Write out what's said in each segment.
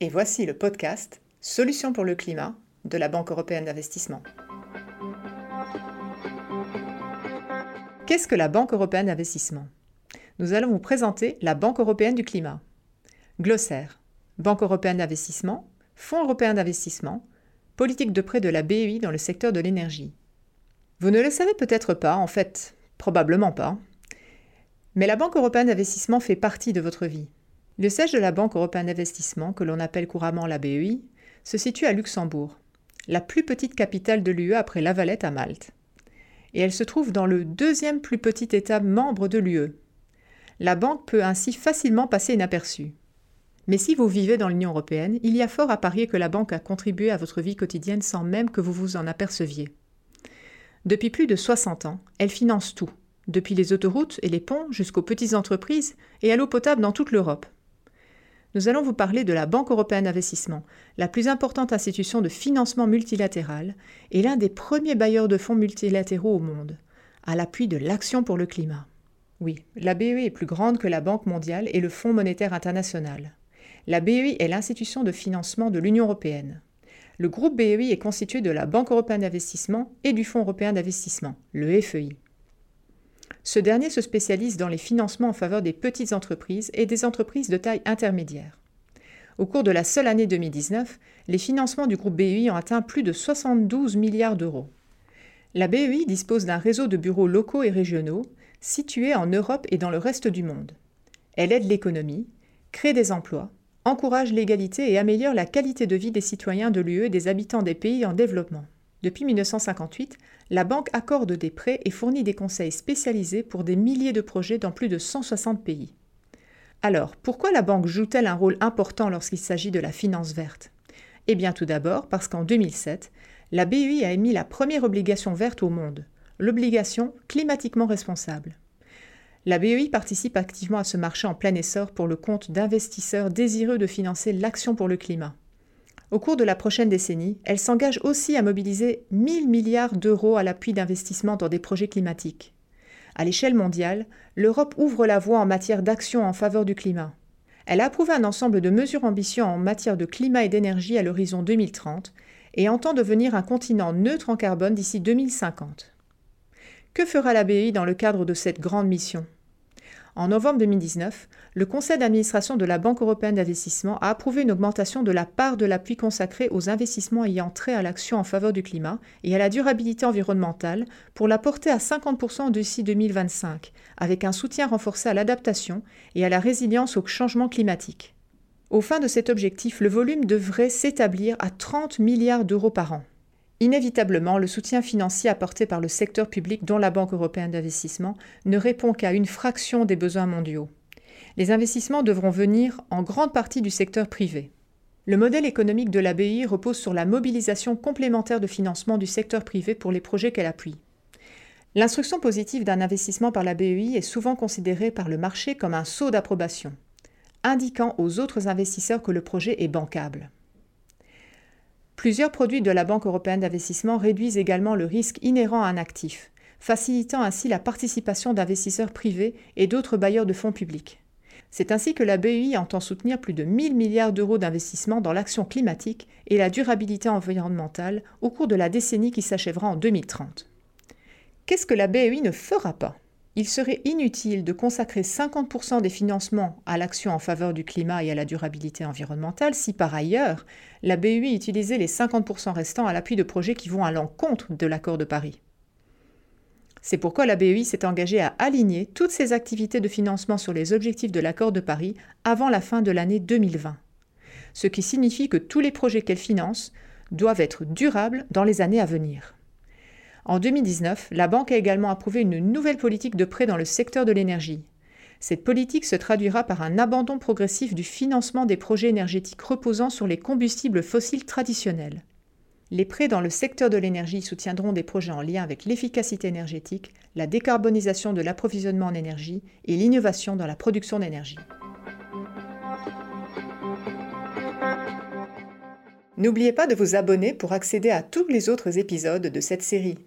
et voici le podcast Solutions pour le climat de la Banque européenne d'investissement. Qu'est-ce que la Banque européenne d'investissement? Nous allons vous présenter la Banque européenne du climat. Glossaire. Banque européenne d'investissement, Fonds européen d'investissement, politique de prêt de la BEI dans le secteur de l'énergie. Vous ne le savez peut-être pas, en fait, probablement pas, mais la Banque européenne d'investissement fait partie de votre vie. Le siège de la Banque européenne d'investissement, que l'on appelle couramment la BEI, se situe à Luxembourg, la plus petite capitale de l'UE après La Valette à Malte. Et elle se trouve dans le deuxième plus petit État membre de l'UE. La banque peut ainsi facilement passer inaperçue. Mais si vous vivez dans l'Union européenne, il y a fort à parier que la banque a contribué à votre vie quotidienne sans même que vous vous en aperceviez. Depuis plus de 60 ans, elle finance tout, depuis les autoroutes et les ponts jusqu'aux petites entreprises et à l'eau potable dans toute l'Europe nous allons vous parler de la Banque européenne d'investissement, la plus importante institution de financement multilatéral et l'un des premiers bailleurs de fonds multilatéraux au monde, à l'appui de l'action pour le climat. Oui, la BEI est plus grande que la Banque mondiale et le Fonds monétaire international. La BEI est l'institution de financement de l'Union européenne. Le groupe BEI est constitué de la Banque européenne d'investissement et du Fonds européen d'investissement, le FEI. Ce dernier se spécialise dans les financements en faveur des petites entreprises et des entreprises de taille intermédiaire. Au cours de la seule année 2019, les financements du groupe BEI ont atteint plus de 72 milliards d'euros. La BEI dispose d'un réseau de bureaux locaux et régionaux situés en Europe et dans le reste du monde. Elle aide l'économie, crée des emplois, encourage l'égalité et améliore la qualité de vie des citoyens de l'UE et des habitants des pays en développement. Depuis 1958, la banque accorde des prêts et fournit des conseils spécialisés pour des milliers de projets dans plus de 160 pays. Alors, pourquoi la banque joue-t-elle un rôle important lorsqu'il s'agit de la finance verte? Eh bien tout d'abord parce qu'en 2007, la BEI a émis la première obligation verte au monde, l'obligation climatiquement responsable. La BEI participe activement à ce marché en plein essor pour le compte d'investisseurs désireux de financer l'action pour le climat. Au cours de la prochaine décennie, elle s'engage aussi à mobiliser 1000 milliards d'euros à l'appui d'investissements dans des projets climatiques. À l'échelle mondiale, l'Europe ouvre la voie en matière d'action en faveur du climat. Elle a approuvé un ensemble de mesures ambitieuses en matière de climat et d'énergie à l'horizon 2030 et entend devenir un continent neutre en carbone d'ici 2050. Que fera la BEI dans le cadre de cette grande mission? En novembre 2019, le conseil d'administration de la Banque européenne d'investissement a approuvé une augmentation de la part de l'appui consacré aux investissements ayant trait à l'action en faveur du climat et à la durabilité environnementale pour la porter à 50% d'ici 2025, avec un soutien renforcé à l'adaptation et à la résilience au changement climatique. Au fin de cet objectif, le volume devrait s'établir à 30 milliards d'euros par an. Inévitablement, le soutien financier apporté par le secteur public, dont la Banque européenne d'investissement, ne répond qu'à une fraction des besoins mondiaux. Les investissements devront venir en grande partie du secteur privé. Le modèle économique de la BI repose sur la mobilisation complémentaire de financement du secteur privé pour les projets qu'elle appuie. L'instruction positive d'un investissement par la BEI est souvent considérée par le marché comme un saut d'approbation, indiquant aux autres investisseurs que le projet est bancable. Plusieurs produits de la Banque européenne d'investissement réduisent également le risque inhérent à un actif, facilitant ainsi la participation d'investisseurs privés et d'autres bailleurs de fonds publics. C'est ainsi que la BEI entend soutenir plus de 1000 milliards d'euros d'investissement dans l'action climatique et la durabilité environnementale au cours de la décennie qui s'achèvera en 2030. Qu'est-ce que la BEI ne fera pas? Il serait inutile de consacrer 50% des financements à l'action en faveur du climat et à la durabilité environnementale si par ailleurs la BUI utilisait les 50% restants à l'appui de projets qui vont à l'encontre de l'accord de Paris. C'est pourquoi la BEI s'est engagée à aligner toutes ses activités de financement sur les objectifs de l'accord de Paris avant la fin de l'année 2020. Ce qui signifie que tous les projets qu'elle finance doivent être durables dans les années à venir. En 2019, la banque a également approuvé une nouvelle politique de prêt dans le secteur de l'énergie. Cette politique se traduira par un abandon progressif du financement des projets énergétiques reposant sur les combustibles fossiles traditionnels. Les prêts dans le secteur de l'énergie soutiendront des projets en lien avec l'efficacité énergétique, la décarbonisation de l'approvisionnement en énergie et l'innovation dans la production d'énergie. N'oubliez pas de vous abonner pour accéder à tous les autres épisodes de cette série.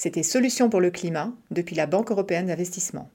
C'était Solutions pour le climat depuis la Banque européenne d'investissement.